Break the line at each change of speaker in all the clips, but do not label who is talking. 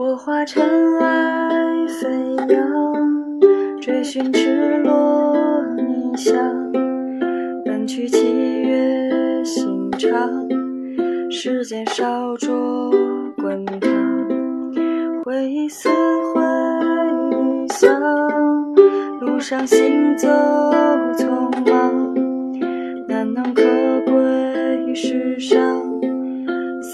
我化尘埃飞扬，追寻赤裸逆翔，奔去七月心肠，时间烧灼滚烫，回忆撕毁臆想，路上行走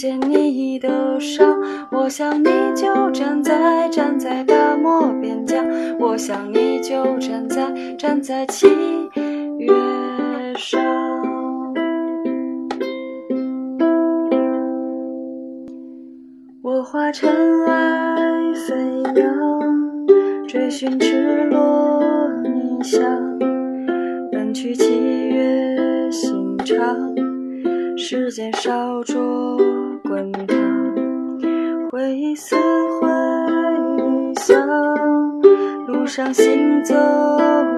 见你的伤，我想你就站在站在大漠边疆，我想你就站在站在七月上。我化尘埃飞扬，追寻赤裸逆翔，奔去七月心肠。时间烧灼，回忆似回响，路上行走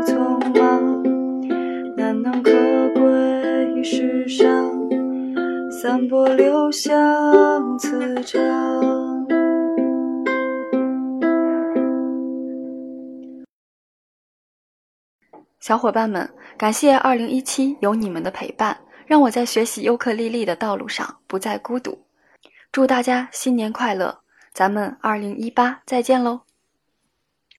匆忙，难能可贵世上，散播留香磁场。
小伙伴们，感谢二零一七有你们的陪伴。让我在学习尤克里里的道路上不再孤独。祝大家新年快乐！咱们二零一八再见喽！